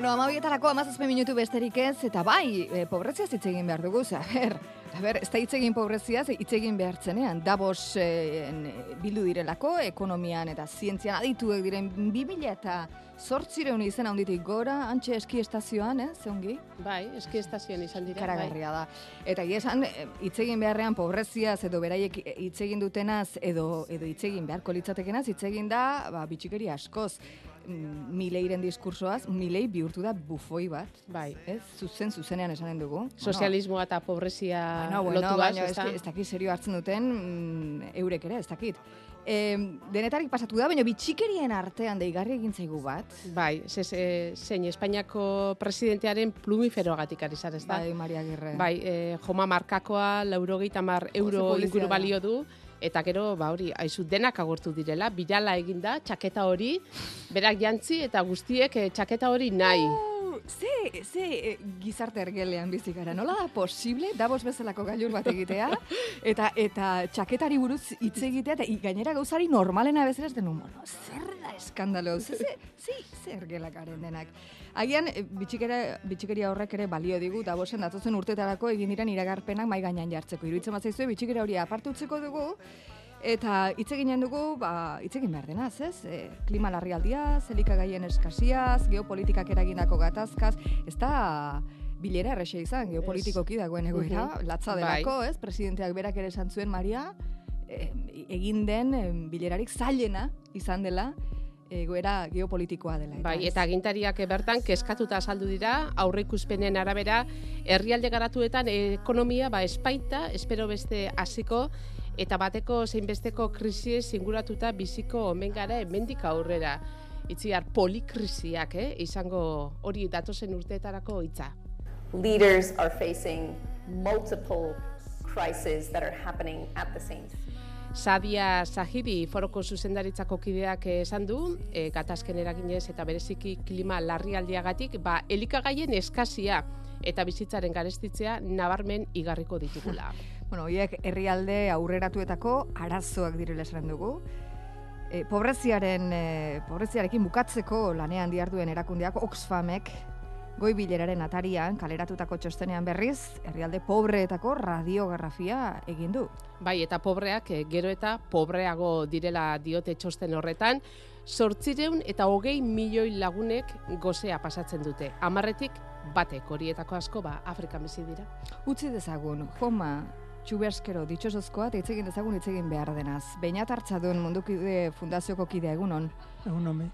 Bueno, amabietarako amazazpe minutu besterik ez, eta bai, e, pobrezia hitz egin behar dugu, a ber, a ber, ez da hitz egin pobrezia, hitz egin behar zenean, Davos e, bildu direlako, ekonomian eta zientzian adituek diren 2000 eta zortzireun izan handitik gora, antxe eski estazioan, eh, zeungi? Bai, eski estazioan izan dira. Karagarria bai. da. Eta esan, hitz egin beharrean pobreziaz edo beraiek hitz egin dutenaz edo edo hitz egin beharko litzatekenaz hitz egin da, ba, bitxikeri askoz. Mm, Mileiren diskursoaz, Milei bihurtu da bufoi bat. Bai. Ez, zuzen, zuzenean esanen dugu. Sozialismoa eta pobrezia bueno, bueno, lotu baina, ez, ez dakit serio hartzen duten mm, eurek ere, ez dakit. E, denetarik pasatu da, baina bitxikerien artean deigarri egin zaigu bat. Bai, ze, ze, zein Espainiako presidentearen plumiferoagatik ari zara, ez da? Bai, Maria Girre. Bai, e, joma markakoa, laurogeita mar euro inguru balio du eta gero ba hori aizu denak agortu direla birala eginda txaketa hori berak jantzi eta guztiek e, txaketa hori nahi ze, ze e, gizarte ergelean bizi gara. Nola da posible Davos bezalako gailur bat egitea eta eta txaketari buruz hitz egitea eta gainera gauzari normalena bezala ez denu mono. Zer da eskandalo? Ze, ze, ze, ze ergelakaren denak. Agian, e, bitxikera, bitxikeria horrek ere balio digu, Davosen datozen urtetarako egin diren iragarpenak mai gainean jartzeko. Iruitzen bat zaizue, bitxikera hori aparte utzeko dugu, Eta hitz eginen dugu, ba, hitz egin behar denaz, ez? E, klima larrialdiaz, elikagaien eskasiaz, geopolitikak eragindako gatazkaz, ez da bilera errexe izan, geopolitikoki dagoen egoera, uh latza bai. delako, ez? Presidenteak berak ere esan zuen, Maria, e, egin den bilerarik zailena izan dela, egoera geopolitikoa dela. Eta bai, eta agintariak bertan keskatuta azaldu dira, aurreikuspenen arabera, herrialde garatuetan ekonomia ba espaita, espero beste hasiko eta bateko zeinbesteko krisi singuratuta biziko omen gara hemendik aurrera. Itziar polikrisiak, eh, izango hori datozen urteetarako hitza. Leaders are facing multiple crises that are happening at the same time. Sadia Zahiri foroko zuzendaritzako kideak esan du, e, gatazken eraginez eta bereziki klima larrialdiagatik, ba, elikagaien eskazia eta bizitzaren garestitzea nabarmen igarriko ditugula. Bueno, hiek herrialde aurreratuetako arazoak direla esan dugu. E, pobreziaren, e, pobreziarekin bukatzeko lanean diarduen erakundeak Oxfamek goi bileraren atarian kaleratutako txostenean berriz, herrialde pobreetako radiografia egin du. Bai, eta pobreak e, gero eta pobreago direla diote txosten horretan, sortzireun eta hogei milioi lagunek gozea pasatzen dute. Amarretik batek horietako asko ba Afrikan bizi dira. Utzi dezagun, Joma, txuberskero ditxosozkoa eta hitz egin dezagun hitz egin behar denaz. Beinat hartza duen mundukide fundazioko kidea egunon. Egunon me.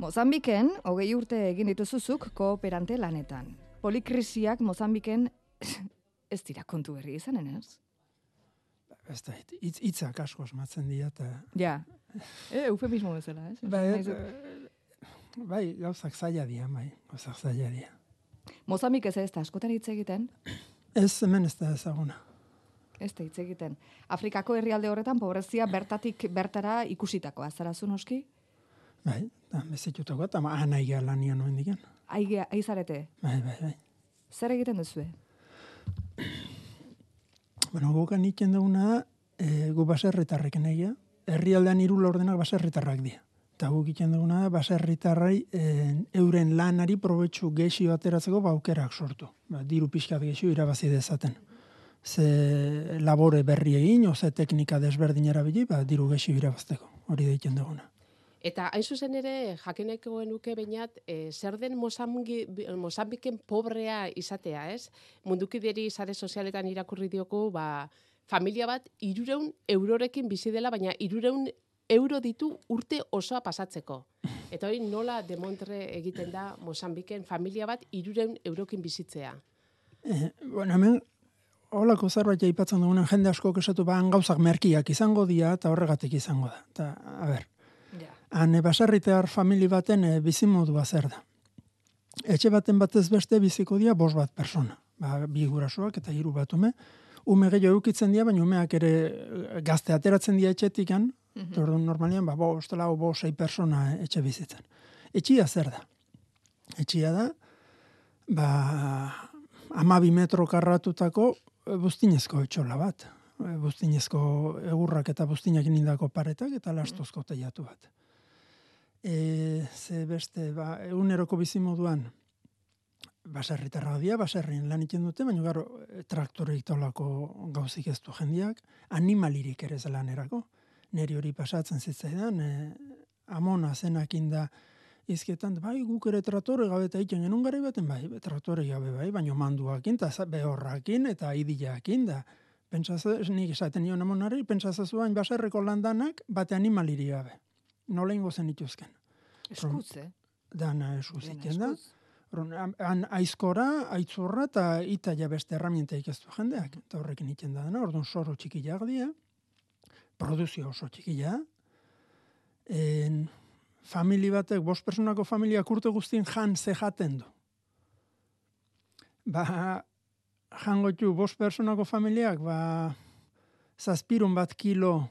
Mozambiken, hogei urte egin dituzuzuk kooperante lanetan. Polikrisiak Mozambiken ez dira kontu berri izanen, ez? Ez da, itz, itzak asko asmatzen dira eta... Ja, e, eufemismo bezala, ez? Bai, e, bai, gauzak zaila dira, bai, gauzak zaila dira. Mozambik ez ez da, askotan hitz egiten? Ez, hemen ez da ezaguna ez da hitz egiten. Afrikako herrialde horretan pobrezia bertatik bertara ikusitakoa, zara zu noski? Bai, da, bezitutako, eta ma anaigea lanian nuen digen. Aigea, aizarete? Bai, bai, bai. Zer egiten duzu? bueno, gukan iken duguna, e, gu baserritarreken egia, herrialdean iru lordenak baserritarrak dira. Eta guk iken duguna, baserritarrai e, euren lanari probetxu gexio ateratzeko baukerak sortu. Ba, diru pixkat gexio irabazi dezaten ze labore berri egin, o ze teknika desberdin erabili, ba, diru gexi irabazteko, hori deitzen duguna. Eta hain zuzen ere, jakineko genuke bainat, e, zer den Mozambiken pobrea izatea, ez? Mundukideri sare sozialetan irakurri dioku, ba, familia bat irureun eurorekin bizi dela, baina irureun euro ditu urte osoa pasatzeko. Eta hori nola demontre egiten da Mozambiken familia bat irureun eurokin bizitzea? Eh, bueno, hemen holako zerbait aipatzen dugunen jende asko esatu ba gauzak merkiak izango dira eta horregatik izango da. Ta, a ber. Ja. Han baserritear famili baten e, bizimodua zer da. Etxe baten batez beste biziko dira bos bat persona. Ba, bi gurasoak eta hiru bat ume. Ume gehiago eukitzen dira, baina umeak ere eh, gazte ateratzen dira etxetikan. Mm -hmm. normalian, ba, bo, ostela, bo, sei persona etxe bizitzen. Etxia zer da? Etxia da, ba, amabi metro karratutako bustinezko etxola bat. Bustinezko egurrak eta bustinak nindako paretak eta lastozko teiatu bat. E, ze beste, ba, eguneroko bizimoduan, baserritarra dia, baserrien lan iten dute, baina garo, traktore itolako gauzik ez du jendiak, animalirik ere zelan erako. Neri hori pasatzen zitzaidan, e, amona zenak inda izketan, bai, guk ere traktore gabe eta iten genuen gari baten, bai, traktore gabe bai, baina manduakin, eta behorrakin, eta idiakin, da, pentsaz, nik esaten nion amonari, pentsazazuan baserreko landanak, bate animaliri gabe. Nola ingo zen ituzken. Eskuz, eh? Dana eskuz iten da. Han aizkora, aitzurra eta ita ja beste herramienta ikestu jendeak. Eta horrekin iten da dena, orduan soro txikiak dia, produzio oso txikia, en, famili batek, bost personako familia kurte guztien jan ze jaten du. Ba, jango txu, bost personako familiak, ba, zazpirun bat kilo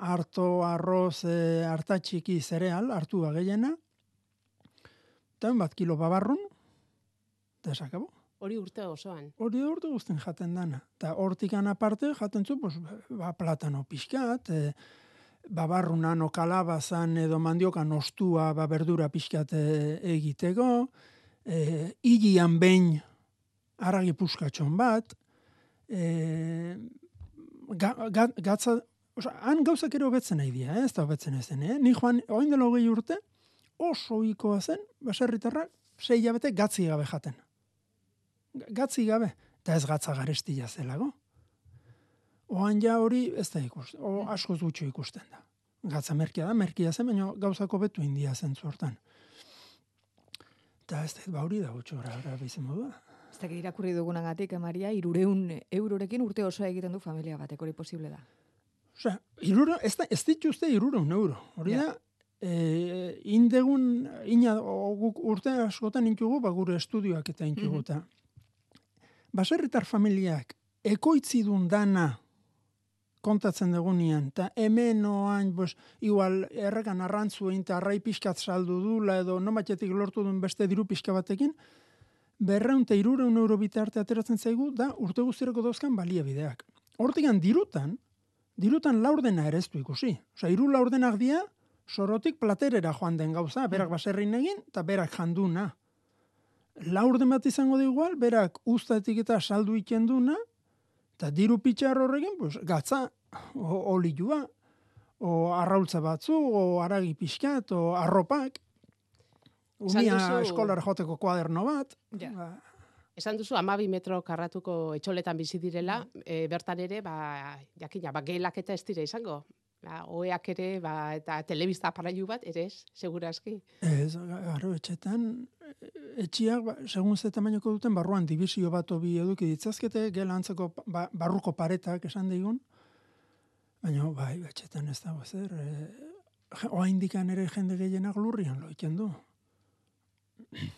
harto, arroz, e, hartatxiki zereal, hartu gehiena, eta bat kilo babarrun, eta esakabo. Hori urte osoan. Hori urte guztien jaten dana. Eta hortikan aparte, jaten zu, pues, ba, platano pixkat, e, babarrunan okalabazan edo mandiokan ostua ba, berdura pixkat e, egiteko, e, ilian behin aragi puskatxon bat, e, ga, ga, gatza, Osa, han gauzak ere hobetzen nahi dira, eh? ez da hobetzen ezen, eh? Ni joan, oin dela hogei urte, oso ikoa zen, baserritarra, sei jabete gatzi gabe jaten. Gatzi gabe, eta ez gatza garestia zelago. Oan ja hori ez da ikusten, o asko zutxo ikusten da. Gatza merkia da, merkia zen, baina gauzako betu india zen zuortan. Eta ez da, ba hori da gutxo gara, gara bizin modua. Ez da, irakurri dugunagatik, eh, Maria, irureun eurorekin urte osoa egiten du familia batek, hori posible da. Osea, iruro, ez, da, ez dituzte iruro euro. Hori da, e, indegun, ina, guk urte askotan intugu, ba, gure estudioak eta intugu. Mm Baserritar familiak, ekoitzi dun dana kontatzen dugunean, eta hemen oain, bos, igual, errekan arrantzu egin, arrai pixkat saldu dula, edo nomatetik lortu duen beste diru pixka batekin, berreun eta irureun euro bitarte ateratzen zaigu, da urte guztireko dauzkan baliabideak. Hortigan dirutan, dirutan laurdena ere ez du ikusi. Osa, iru laurdenak dia, sorotik platerera joan den gauza, berak mm. baserrin egin, eta berak janduna. Laurden bat izango da igual, berak ustatik eta saldu ikenduna, eta diru pitxar horrekin, pues, gatza, o, olilua, o arraultza batzu, o aragi pixkat, o arropak, Umia eskolar joteko kuaderno bat. Ja. Ba, Esan duzu, amabi metro karratuko etxoletan bizi direla, e, bertan ere, ba, jakina, ba, gehelak eta ez dire izango. Ba, oeak ere, ba, eta telebista aparailu bat, ere ez, segurazki. Ez, garo, etxetan, etxiak, ba, segun ze tamainoko duten, barruan dibizio bat obi eduki ditzazkete, gela antzeko ba, barruko paretak esan digun, baina, bai, etxetan ez dago zer, e, oa indikan ere jende gehienak lurrian loiken du.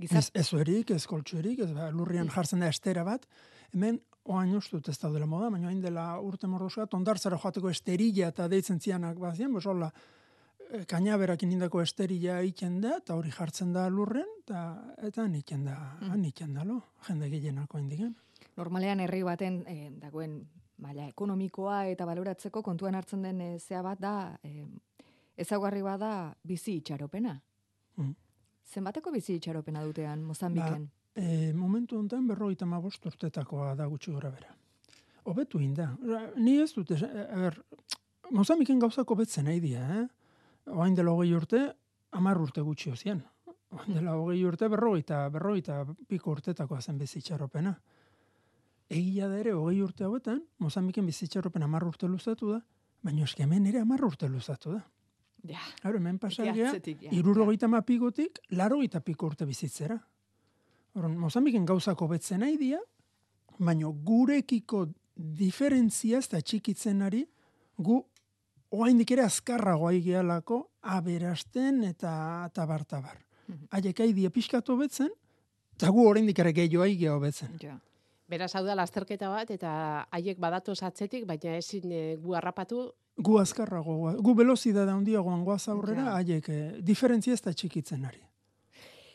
Gizart... Ez, ez erik, ez koltsuerik, ez ba, lurrian jartzen da estera bat, hemen oain ustut ez daudela moda, baina hain dela urte mordoska, tondartzara joateko esterilla eta deitzen zianak bazien, bos hola, eh, kainaberakin indako esterilla iken da, eta hori jartzen da lurren, eta eta niken da, mm. da, lo, jende gehienako indigen. Normalean herri baten, eh, dagoen, maila ekonomikoa eta baloratzeko kontuan hartzen den e, zea bat da, eh, ezagarri bada bizi itxaropena. Mm. Zenbateko bizi itxaropena dutean Mozambiken? Ba, e, momentu honetan berrogeita mabost urtetakoa da gutxi gora bera. Obetu inda. Ni ez dute, er, Mozambiken gauzako betzen nahi dia, eh? Oain dela hogei urte, amar urte gutxi ozien. Oain dela hogei urte, berrogeita, berrogeita piko urtetakoa zen bizi itxaropena. Egia da ere, hogei urte hauetan, Mozambiken bizi itxaropena amar urte luzatu da, baina eski hemen ere amar urte luzatu da. Ja. Haro, hemen pasagia, iruro gaita mapigotik, laro gaita piko urte bizitzera. Horon, Mozambiken gauzako betzen nahi dia, baina gurekiko diferentzia ez da txikitzen ari, gu oaindik ere azkarragoa igealako aberasten eta tabar-tabar. Mhm. Haiek mm pixkatu betzen, eta gu oraindik ere gehiago igea betzen. Ja. Beraz, hau da, lasterketa bat, eta haiek badatu atzetik, baina ezin e, gu harrapatu, gu azkarrago, gu velozidade handiagoan goaz aurrera, haiek, eh, diferentzia ez da txikitzen ari.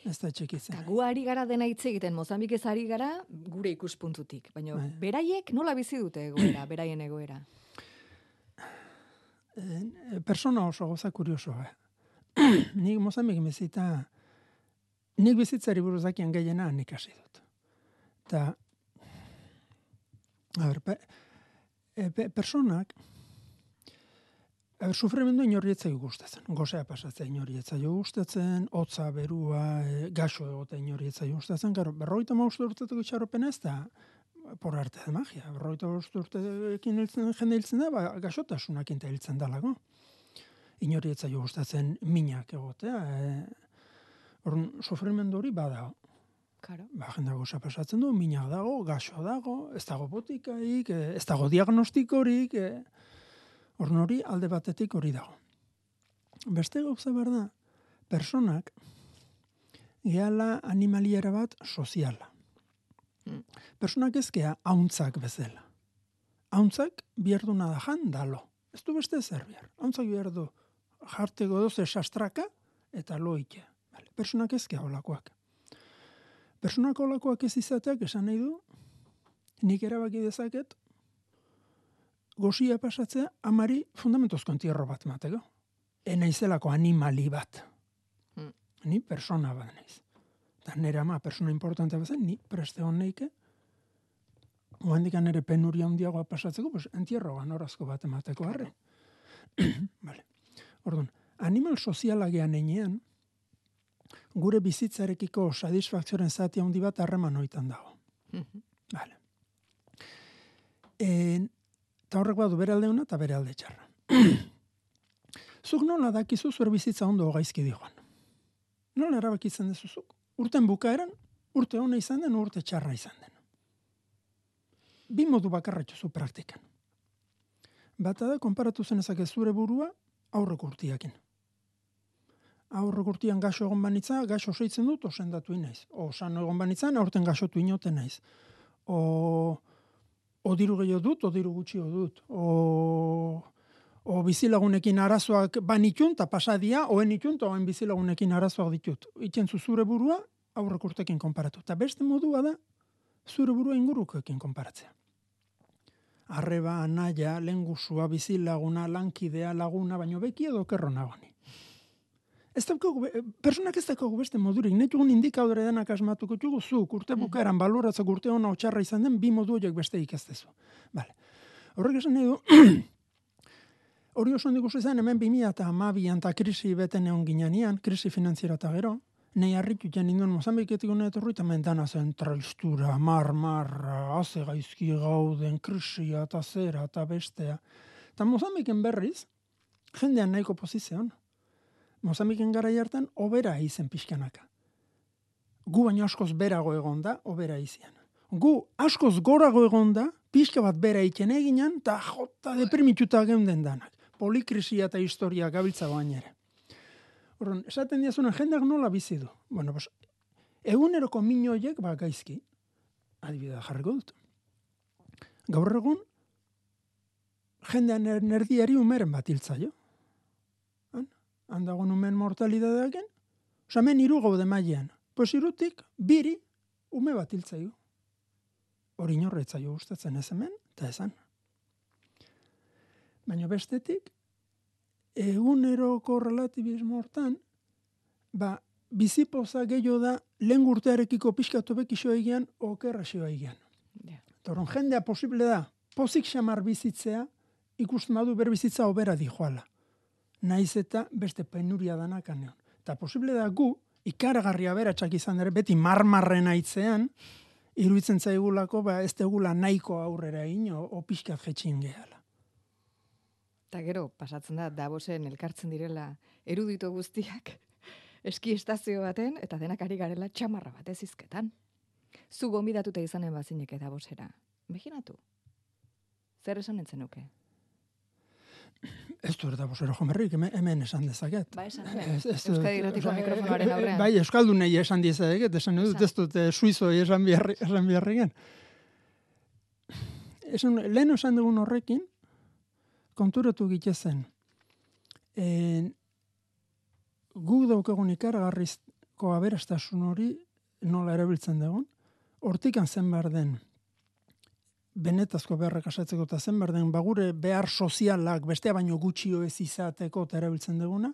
Ez da txikitzen. gu ari gara dena hitz egiten, Mozambik ez ari gara gure ikuspuntutik. Baina bai. beraiek nola bizi dute egoera, beraien egoera? E, persona oso goza kurioso, eh? Nik Mozambik bizita nik bizitzari buruz dakien gehiena nik hasi dut. Ta, a ber, pe, e, pe, personak, a ber, sufrimendu inorrietzai gustatzen. Gozea pasatzen inorrietzai gustatzen, hotza, berua, e, gaxo egote inorrietzai gustatzen. Garo, berroita maustu urtetuko txarropen ez da, por arte de magia. Berroita maustu urtekin hiltzen, jende hiltzen da, ba, gaxotasunak inta hiltzen dalago. Inorrietzai gustatzen minak egotea. E, Orrun, sufrimendu hori bada, Claro. ba, jendea goza pasatzen du, mina dago, gaxo dago, ez dago botikaik, eh, ez dago diagnostikorik, eh, orn hori alde batetik hori dago. Beste gauza behar da, personak gehala animaliera bat soziala. Mm. Personak ezkea hauntzak bezala. Hauntzak bierduna da jan dalo. Ez du beste zer behar. Hauntzak bierdu jarteko doze sastraka eta loike. Vale. Personak ezkea holakoak. Personak holakoak ez izateak esan nahi du, nik erabaki dezaket, gozia pasatzea amari fundamentozko entierro bat mateko. E naizelako animali bat. Mm. Ni persona bat naiz. Eta nire ama persona importante bat zen, ni preste hon neike, oandik nire penuria handiagoa pasatzeko, pues, entierro ganorazko bat emateko harre. vale. Orduan, animal soziala gean einean, gure bizitzarekiko satisfakzioaren zati handi bat harreman oitan dago. Vale. En, eta horrek badu bere alde ona eta bere alde txarra. Zuk nola dakizu zure bizitza ondo gaizki dijoan. Nola erabakitzen dezuzuk? Urten bukaeran, urte ona izan den, urte txarra izan den. Bi modu bakarra zu praktikan. Bata da, konparatu zenezak zure burua aurrek urtiakin. Aurrek urtian gaxo egon banitza, gaxo seitzen dut, osendatu inaiz. O san egon banitzan, aurten gaxotu inoten naiz. O, o diru gehiago dut, o diru gutxio dut. O, o bizilagunekin arazoak banitun, eta pasadia, oen itun, oen bizilagunekin arazoak ditut. Itzen zu zure burua, aurrek urtekin konparatu. Eta beste modua da, zure burua ingurukoekin konparatzea. Arreba, anaia, lengusua, bizilaguna, lankidea, laguna, baino beki edo kerro nagoni. Ez daukagu, personak ez daukagu beste modurik, netugun indikaudere denak asmatuko txugu, zuk urte bukaeran baloratzak urte hona otxarra izan den, bi modu horiek beste ikaztezu. Vale. Horrek esan nahi du, hori oso handik izan hemen 2000 eta amabian eta krisi beten egon ginean, krisi finantziera eta gero, nahi harritu jan ninduen Mozambiketik gune etorri, eta mentana zen traistura, mar, mar, haze gaizki gauden, krisia eta zera eta bestea. Eta Mozambiken berriz, jendean nahiko pozizioan, Mozambiken gara hartan, obera izen pixkanaka. Gu baino askoz berago egon da, obera izian. Gu askoz gorago egon da, pixka bat bera iken eginan, eta jota deprimituta geunden danak. Polikrisia eta historia gabiltza ere. Horren, esaten diazunan, jendeak nola bizi du? Bueno, pues, eguneroko minoiek, ba, gaizki, adibidea jarriko dut. Gaur egun, jendean er- nerdiari umeren bat hiltzaio. Han, handago numen mortalidadeaken, oza, hemen iru gaude mailean. Pues irutik, biri, ume bat hiltzaio. Hori inorretzaio gustatzen ez hemen, eta esan. Baina bestetik, eguneroko relatibismo hortan, ba, bizipoza gehiago da, lehen urtearekiko pixkatu bekixo egian, okerra xioa egian. Ja. Toron, jendea posible da, pozik xamar bizitzea, ikusten badu ber bizitza obera dijoala. Naiz eta beste penuria danak aneon. Eta posible da gu, ikaragarria beratxak izan ere, beti marmarren aitzean, iruditzen zaigulako, ba, ez tegula nahiko aurrera egin, o, o pixkat jetxin gehala. Eta gero, pasatzen da, Davosen elkartzen direla erudito guztiak, eski estazio baten, eta denak ari garela txamarra bat ez izketan. Zu gombidatuta izanen bazineke Davosera. Imaginatu. Zer esan entzen nuke? Ez du erda bosero jomerrik, hemen, hemen esan dezaket. Ba, esan. Ez- ez- Euskadi Irratiko osea, mikrofonoaren aurrean. Bai, Euskaldunei esan diezaket, esan dut, ez dut, eh, suizoi esan biharri, esan biharrigen. Esan, lehen esan dugun horrekin, konturatu gitezen, en, gu daukagun ikaragarrizko aberastasun hori nola erabiltzen dugun, hortikan zen behar den, benetazko beharrak asatzeko eta zen behar den, bagure behar sozialak bestea baino gutxio ez izateko eta erabiltzen duguna,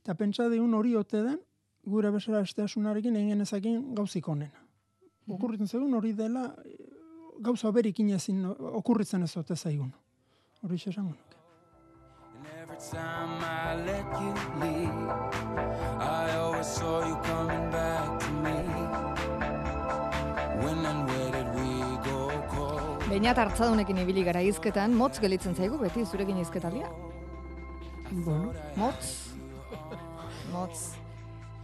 eta pentsa digun hori ote den, gure besara esteasunarekin egin genezakin gauzik onena. Mhm. Okurritzen zegoen hori dela gauza berik inezin okurritzen ez zote zaigun. Hori esan nuke. Time I let you leave I always saw you coming back to me When and where did we go cold Beinat hartzadunekin ibili gara izketan, motz gelitzen zaigu beti zurekin izketalia? Bueno. Motz? Motz.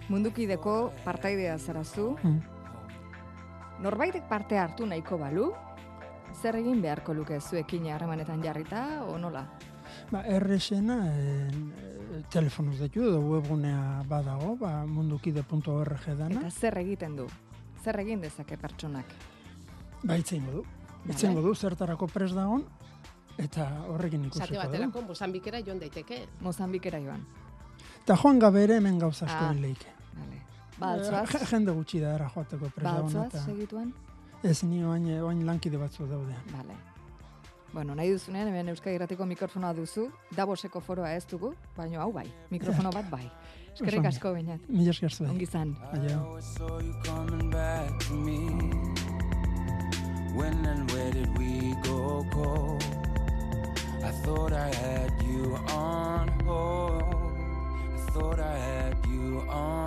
Mundukideko partaidea zarazu. Hmm. Norbaitek parte hartu nahiko balu? Zer egin beharko luke zuekin harremanetan jarrita, o nola? Ba, errexena, e, telefonuz detu edo webgunea badago, ba, mundukide.org dana. Eta zer egiten du? Zer egin dezake pertsonak? Ba, itzeingo du. Itzeingo du, zertarako pres dagoen, eta horrekin ikusiko. Zate baterako, Mozambikera joan daiteke. Mozambikera joan. Eta joan gabe ere hemen gauza asko ah, leike. Vale. Ba, jende gutxi da era joateko presa Baltzuaz, segituan? Ez ni oain, oain lankide batzu daude. Vale. Bueno, nahi duzunean, hemen Euskadi Irratiko mikrofonoa duzu, Davoseko foroa ez dugu, baina hau bai, mikrofono bat bai. Eskerrik asko bainat. Mila esker zuen. Ongi zan. Aio. When and where did we go cold? I thought I had you on hold. I thought I had you on